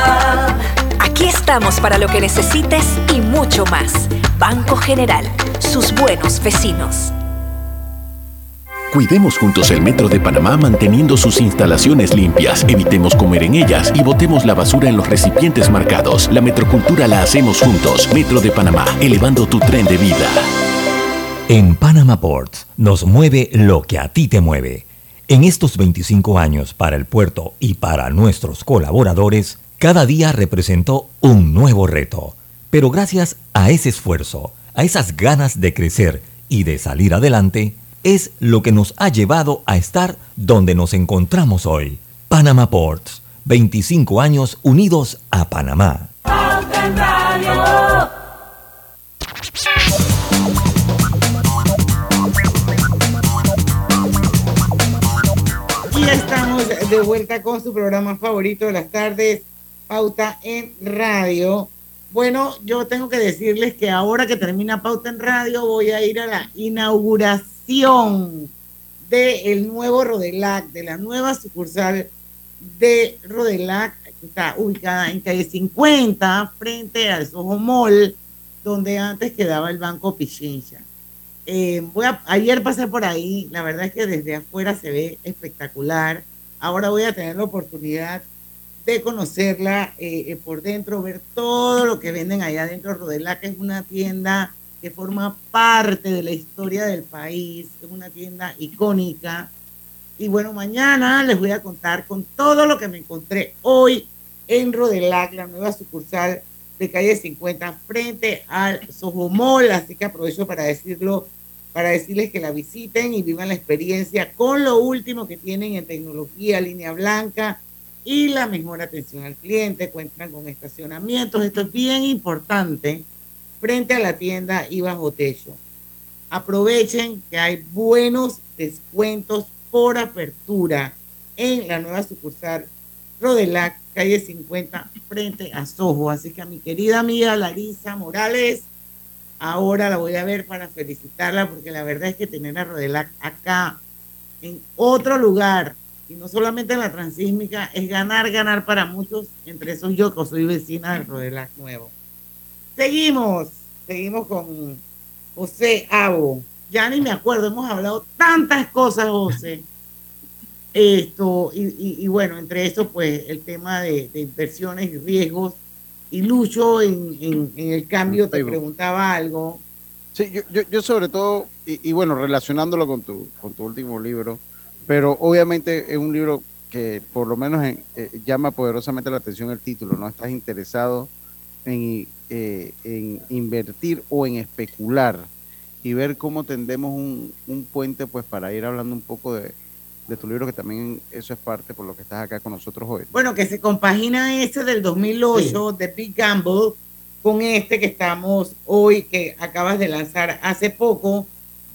Estamos para lo que necesites y mucho más. Banco General, sus buenos vecinos. Cuidemos juntos el Metro de Panamá manteniendo sus instalaciones limpias, evitemos comer en ellas y botemos la basura en los recipientes marcados. La metrocultura la hacemos juntos. Metro de Panamá, elevando tu tren de vida. En Panama Ports nos mueve lo que a ti te mueve. En estos 25 años para el puerto y para nuestros colaboradores, cada día representó un nuevo reto. Pero gracias a ese esfuerzo, a esas ganas de crecer y de salir adelante, es lo que nos ha llevado a estar donde nos encontramos hoy. Panama Ports, 25 años unidos a Panamá. Y estamos de vuelta con su programa favorito de las tardes, Pauta en Radio. Bueno, yo tengo que decirles que ahora que termina Pauta en Radio voy a ir a la inauguración del nuevo Rodelac, de la nueva sucursal de Rodelac, que está ubicada en calle 50, frente al Soho Mall, donde antes quedaba el Banco Pichincha. Eh, voy ayer pasé por ahí, la verdad es que desde afuera se ve espectacular. Ahora voy a tener la oportunidad de conocerla eh, eh, por dentro, ver todo lo que venden allá adentro. Rodelac es una tienda que forma parte de la historia del país, es una tienda icónica. Y bueno, mañana les voy a contar con todo lo que me encontré hoy en Rodelac, la nueva sucursal de calle 50, frente al Soho Mall. Así que aprovecho para decirlo, para decirles que la visiten y vivan la experiencia con lo último que tienen en tecnología, línea blanca y la mejor atención al cliente. Cuentan con estacionamientos. Esto es bien importante frente a la tienda y bajo techo. Aprovechen que hay buenos descuentos por apertura en la nueva sucursal Rodelac, calle 50, frente a Soho. Así que a mi querida amiga Larisa Morales, ahora la voy a ver para felicitarla, porque la verdad es que tener a Rodelac acá, en otro lugar, y no solamente en la transísmica, es ganar, ganar para muchos, entre esos yo que soy vecina del Rodelac nuevo. Seguimos, seguimos con José Abo. Ya ni me acuerdo, hemos hablado tantas cosas, José. Esto, y, y- y bueno, entre eso, pues el tema de, de inversiones y riesgos. Y Lucho, en, en- en el cambio, te preguntaba algo. Sí, yo, yo, yo sobre todo, y, y bueno, relacionándolo con tu, con tu último libro, pero obviamente es un libro que por lo menos en- eh, llama poderosamente la atención el título, ¿no? Estás interesado en, eh, en invertir o en especular y ver cómo tendemos un, un puente pues para ir hablando un poco de, de tu libro, que también eso es parte por lo que estás acá con nosotros hoy. Bueno, que se compagina ese del 2008 de Big Gamble con este que estamos hoy, que acabas de lanzar hace poco,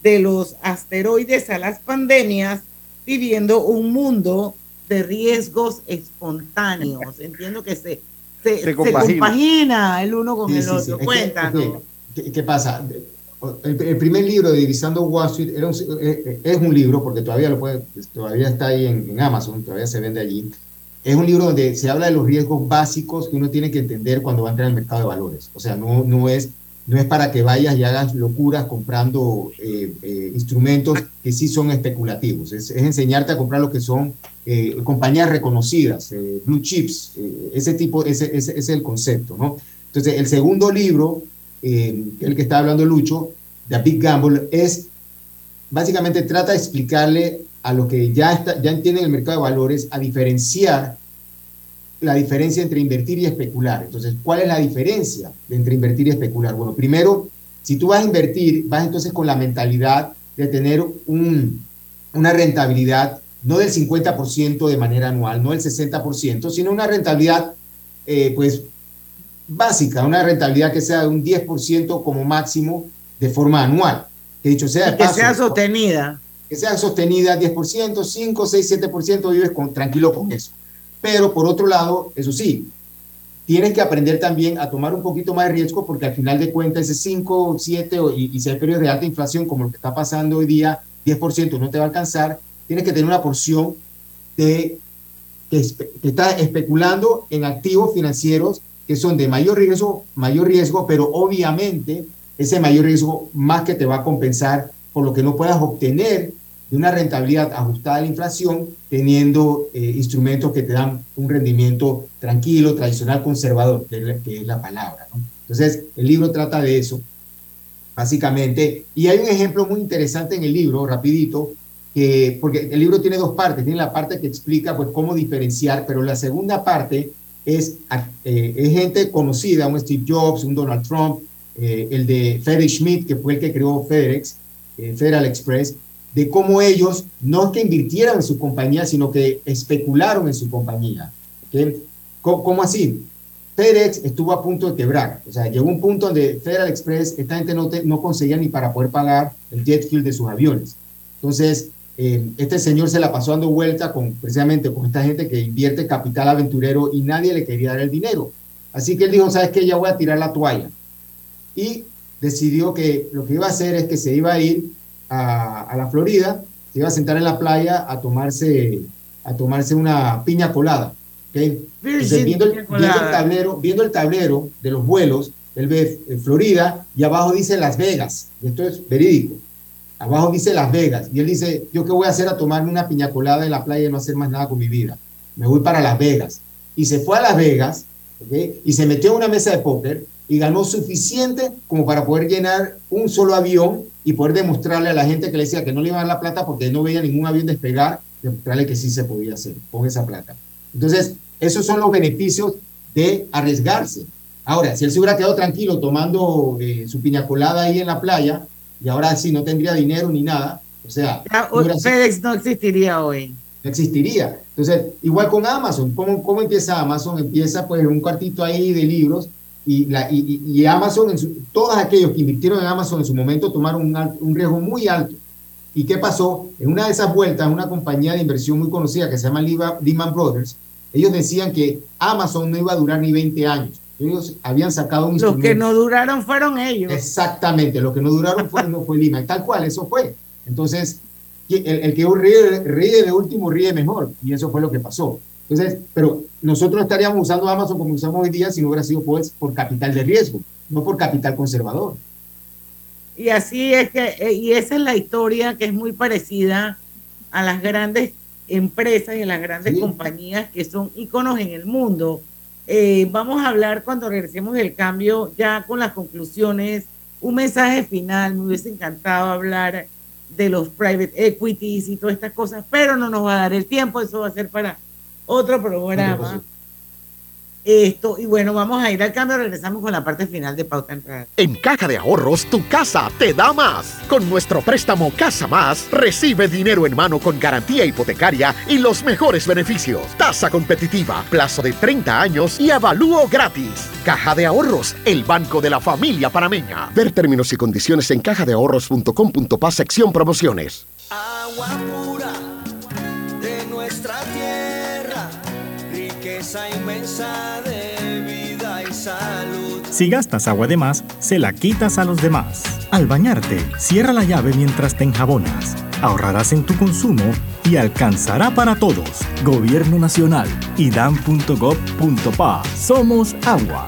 de los asteroides a las pandemias, viviendo un mundo de riesgos espontáneos. Entiendo que se, se, Se se compagina. compagina el uno con Sí, el sí, sí. otro. Cuéntanos. ok, ¿Qué, qué pasa? El, el primer libro de Divisando Wall Street era un- eh, es un libro, porque todavía, lo puede, todavía está ahí en, en Amazon, todavía se vende allí. Es un libro donde se habla de los riesgos básicos que uno tiene que entender cuando va a entrar al mercado de valores. O sea, no, no, es, no es para que vayas y hagas locuras comprando eh, eh, instrumentos que sí son especulativos. Es, enseñarte a comprar lo que son eh, compañías reconocidas, blue chips, ese tipo, ese, es el concepto, ¿no? Entonces, el segundo libro, el que está hablando Lucho, The Big Gamble, es básicamente trata de explicarle a los que ya, está, ya entienden el mercado de valores a diferenciar la diferencia entre invertir y especular. Entonces, ¿cuál es la diferencia entre invertir y especular? Bueno, primero, si tú vas a invertir, vas entonces con la mentalidad de tener un, una rentabilidad no del 50% de manera anual, no del 60%, sino una rentabilidad eh, pues básica, una rentabilidad que sea de un 10% como máximo de forma anual. Que dicho sea de que sea sostenida. Que sea sostenida 10%, 5, 6, 7%, vives con, tranquilo con eso. Pero por otro lado, eso sí, tienes que aprender también a tomar un poquito más de riesgo porque al final de cuentas ese 5, 7 y, y si hay periodos de alta inflación como lo que está pasando hoy día, 10% no te va a alcanzar, tienes que tener una porción de que, que está especulando en activos financieros que son de mayor riesgo, mayor riesgo, pero obviamente ese mayor riesgo más que te va a compensar por lo que no puedas obtener de una rentabilidad ajustada a la inflación, teniendo eh, instrumentos que te dan un rendimiento tranquilo, tradicional, conservador, que es la palabra. ¿no? Entonces, el libro trata de eso, básicamente. Y hay un ejemplo muy interesante en el libro, rapidito, que, porque el libro tiene dos partes. Tiene la parte que explica pues, cómo diferenciar, pero la segunda parte es, eh, es gente conocida, un Steve Jobs, un Donald Trump, eh, el de Frederick Schmidt, que fue el que creó FedEx, Federal Express, de cómo ellos no que invirtieran en su compañía, sino que especularon en su compañía. ¿okay? ¿Cómo, ¿Cómo, así? FedEx estuvo a punto de quebrar. O sea, llegó un punto donde Federal Express, esta gente no, te, no conseguía ni para poder pagar el jet fuel de sus aviones. Entonces, eh, este señor se la pasó dando vuelta con, precisamente con esta gente que invierte capital aventurero y nadie le quería dar el dinero. Así que él dijo, ¿sabes qué? Ya voy a tirar la toalla. Y decidió que lo que iba a hacer es que se iba a ir a, a la Florida, se iba a sentar en la playa a tomarse, a tomarse una piña colada. ¿okay? Entonces, viendo, el, viendo, el, tablero, viendo el tablero de los vuelos, él ve Florida y abajo dice Las Vegas. Y esto es verídico. Abajo dice Las Vegas. Y él dice, ¿yo qué voy a hacer a tomarme una piña colada en la playa y no hacer más nada con mi vida? Me voy para Las Vegas. Y se fue a Las Vegas ¿okay? y se metió en una mesa de póker y ganó suficiente como para poder llenar un solo avión y poder demostrarle a la gente que le decía que no le iban a dar la plata porque no veía ningún avión despegar, demostrarle que sí se podía hacer con esa plata. Entonces, esos son los beneficios de arriesgarse. Ahora, si él se hubiera quedado tranquilo tomando eh, su piña colada ahí en la playa, y ahora sí no tendría dinero ni nada, o sea... Ya, no FedEx no existiría hoy. No existiría. Entonces, igual con Amazon, ¿cómo, cómo empieza Amazon? Empieza pues en un cuartito ahí de libros, y, la, y, y Amazon, en su, todos aquellos que invirtieron en Amazon en su momento tomaron un, un, riesgo muy alto. ¿Y qué pasó? En una de esas vueltas, una compañía de inversión muy conocida que se llama Lehman Brothers, ellos decían que Amazon no iba a durar ni 20 años. Ellos habían sacado un Los que no duraron fueron ellos. Exactamente, los que no duraron fue, no fue Lehman. Tal cual, eso fue. Entonces, el, el que ríe, ríe de último ríe mejor. Y eso fue lo que pasó. Entonces, pero nosotros estaríamos usando Amazon como usamos hoy día si no hubiera sido pues por capital de riesgo, no por capital conservador. Y así es que, y esa es la historia que es muy parecida a las grandes empresas y a las grandes sí. compañías que son íconos en el mundo. Eh, vamos a hablar cuando regresemos del cambio ya con las conclusiones, un mensaje final, me hubiese encantado hablar de los private equities y todas estas cosas, pero no nos va a dar el tiempo, eso va a ser para otro programa. Esto, y bueno, vamos a ir al cambio, regresamos con la parte final de Pauta en Radio. En Caja de Ahorros, tu casa te da más. Con nuestro préstamo Casa Más, recibe dinero en mano con garantía hipotecaria y los mejores beneficios. Tasa competitiva, plazo de 30 años y avalúo gratis. Caja de Ahorros, el banco de la familia panameña. Ver términos y condiciones en cajadeahorros.com.pa sección promociones. Agua pura de nuestra tierra Si gastas agua de más, se la quitas a los demás. Al bañarte, cierra la llave mientras te enjabonas. Ahorrarás en tu consumo y alcanzará para todos. Gobierno Nacional, idam.gov.pa. Somos agua.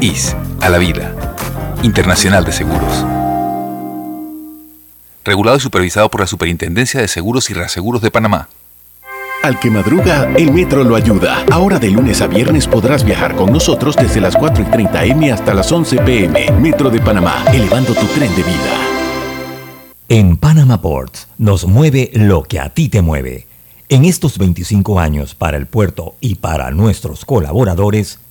IS a la vida. Internacional de Seguros. Regulado y supervisado por la Superintendencia de Seguros y Reaseguros de Panamá. Al que madruga, el metro lo ayuda. Ahora de lunes a viernes podrás viajar con nosotros desde las 4 y 30 M hasta las 11 PM. Metro de Panamá, elevando tu tren de vida. En Panama Ports nos mueve lo que a ti te mueve. En estos 25 años para el puerto y para nuestros colaboradores,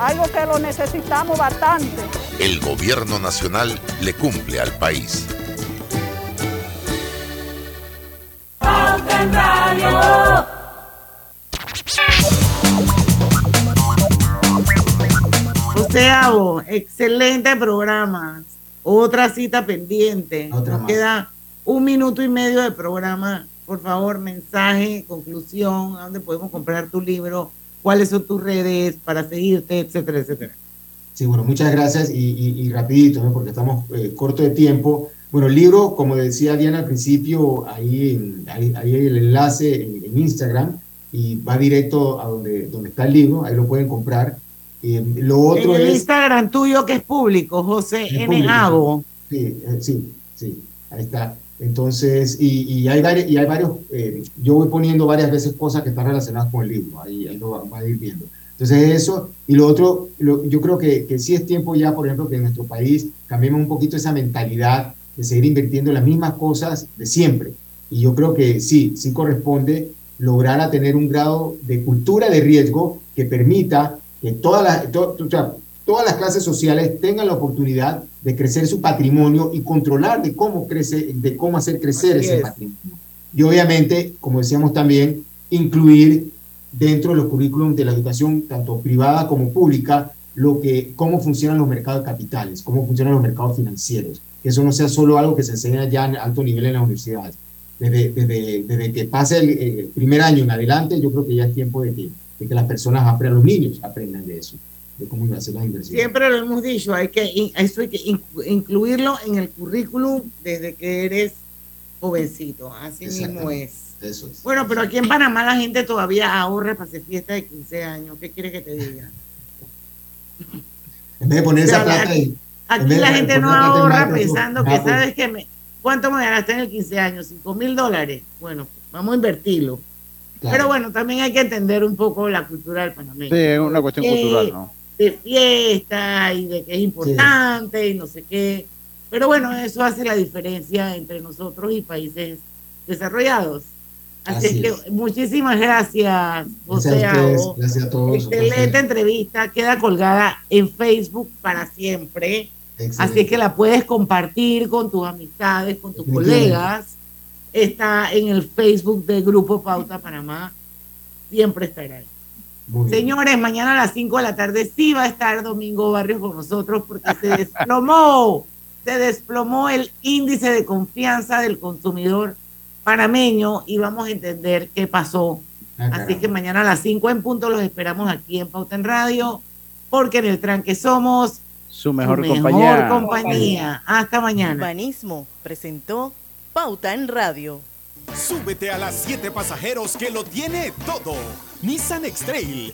algo que lo necesitamos bastante. El gobierno nacional le cumple al país. Radio. Joseabo, excelente programa. Otra cita pendiente. Nos queda un minuto y medio de programa. Por favor, mensaje, conclusión, a dónde podemos comprar tu libro, cuáles son tus redes para seguirte, etcétera, etcétera. Sí, bueno, muchas gracias y, y- y rapidito, ¿no? porque estamos eh, corto de tiempo. Bueno, el libro, como decía Diana al principio, ahí, ahí, ahí hay el enlace en, en Instagram y va directo a donde, donde está el libro, ahí lo pueden comprar. Eh, lo otro en el es... Instagram tuyo que es público, José Es N. público. Hago. Sí, eh, sí, sí, ahí está. Entonces, y, y hay varios, y hay varios eh, yo voy poniendo varias veces cosas que están relacionadas con el libro, ahí, ahí lo va, va a ir viendo. Entonces, eso, y lo otro, lo- yo creo que, que sí es tiempo ya, por ejemplo, que en nuestro país cambiemos un poquito esa mentalidad de seguir invirtiendo en las mismas cosas de siempre. Y yo creo que sí, sí corresponde lograr a tener un grado de cultura de riesgo que permita que todas las, to- o sea, todas las clases sociales tengan la oportunidad de crecer su patrimonio y controlar de cómo crece, de cómo hacer crecer Así ese es. patrimonio. Y obviamente, como decíamos también, incluir dentro de los currículums de la educación, tanto privada como pública, lo que, cómo funcionan los mercados capitales, cómo funcionan los mercados financieros. Que eso no sea solo algo que se enseña ya en alto nivel en las universidades. Desde, desde, desde que pase el, el primer año en adelante, yo creo que ya es tiempo de que, de que las personas aprendan, los niños aprendan de eso, de cómo hacer las inversiones. Siempre lo hemos dicho, hay que, eso hay que in- incluirlo en el currículum desde que eres jovencito. Así mismo es. Eso es. Bueno, pero aquí en Panamá la gente todavía ahorra para hacer fiesta de 15 años. ¿Qué quieres que te diga? En vez de poner O sea, esa plata aquí- en Aquí la gente no ahorra pensando que, Apple. ¿sabes qué? Me, ¿Cuánto me gasté en el 15 años? ¿5 mil dólares? Bueno, vamos a invertirlo. Pero bueno, también hay que entender un poco la cultura del panameño. Sí, es una cuestión Eh, cultural, ¿no? De fiesta y de que es importante y no sé qué. Pero bueno, eso hace la diferencia entre nosotros y países desarrollados. Así, Así es que es. muchísimas gracias, José Gracias a ustedes, gracias a todos. Excelente entrevista, queda colgada en Facebook para siempre. Excelente. Así es que la puedes compartir con tus amistades, con tus colegas. Está en el Facebook del Grupo Pauta Panamá. Siempre estará ahí. Muy bien. Señores, mañana a las 5 de la tarde sí va a estar Domingo Barrios con nosotros porque se desplomó, se desplomó el índice de confianza del consumidor panameño y vamos a entender qué pasó. Ah, Así caramba. que mañana a las 5 en punto los esperamos aquí en Pauta en Radio porque en el tranque somos Su mejor, su compañía. compañía. Hasta mañana. Urbanismo presentó Pauta en Radio. Súbete a las 7 pasajeros que lo tiene todo. Nissan X-Trail